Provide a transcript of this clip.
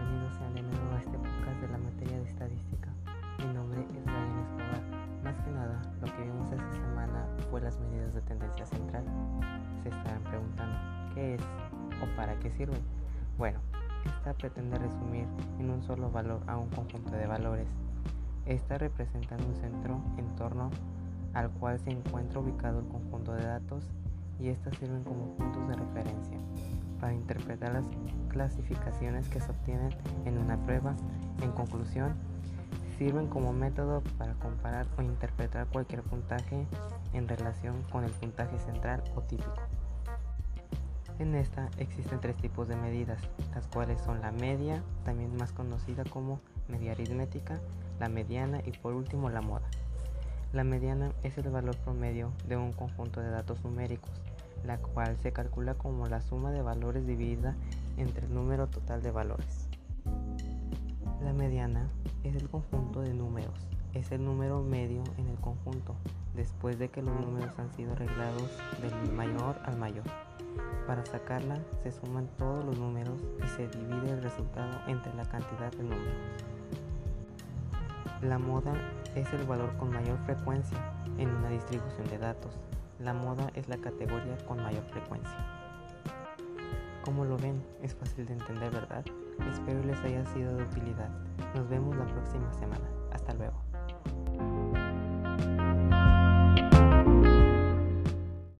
bienvenidos sean de nuevo a este podcast de la materia de estadística. Mi nombre es Brian Escobar. Más que nada, lo que vimos esta semana fue las medidas de tendencia central. Se estarán preguntando, ¿qué es o para qué sirven? Bueno, esta pretende resumir en un solo valor a un conjunto de valores. Esta representan un centro en torno al cual se encuentra ubicado el conjunto de datos y estas sirven como puntos de referencia interpretar las clasificaciones que se obtienen en una prueba. En conclusión, sirven como método para comparar o interpretar cualquier puntaje en relación con el puntaje central o típico. En esta existen tres tipos de medidas, las cuales son la media, también más conocida como media aritmética, la mediana y por último la moda. La mediana es el valor promedio de un conjunto de datos numéricos, la cual se calcula como la suma de valores dividida entre el número total de valores. La mediana es el conjunto de números, es el número medio en el conjunto, después de que los números han sido arreglados del mayor al mayor. Para sacarla se suman todos los números y se divide el resultado entre la cantidad de números. La moda es el valor con mayor frecuencia en una distribución de datos. La moda es la categoría con mayor frecuencia. Como lo ven, es fácil de entender, ¿verdad? Espero les haya sido de utilidad. Nos vemos la próxima semana. Hasta luego.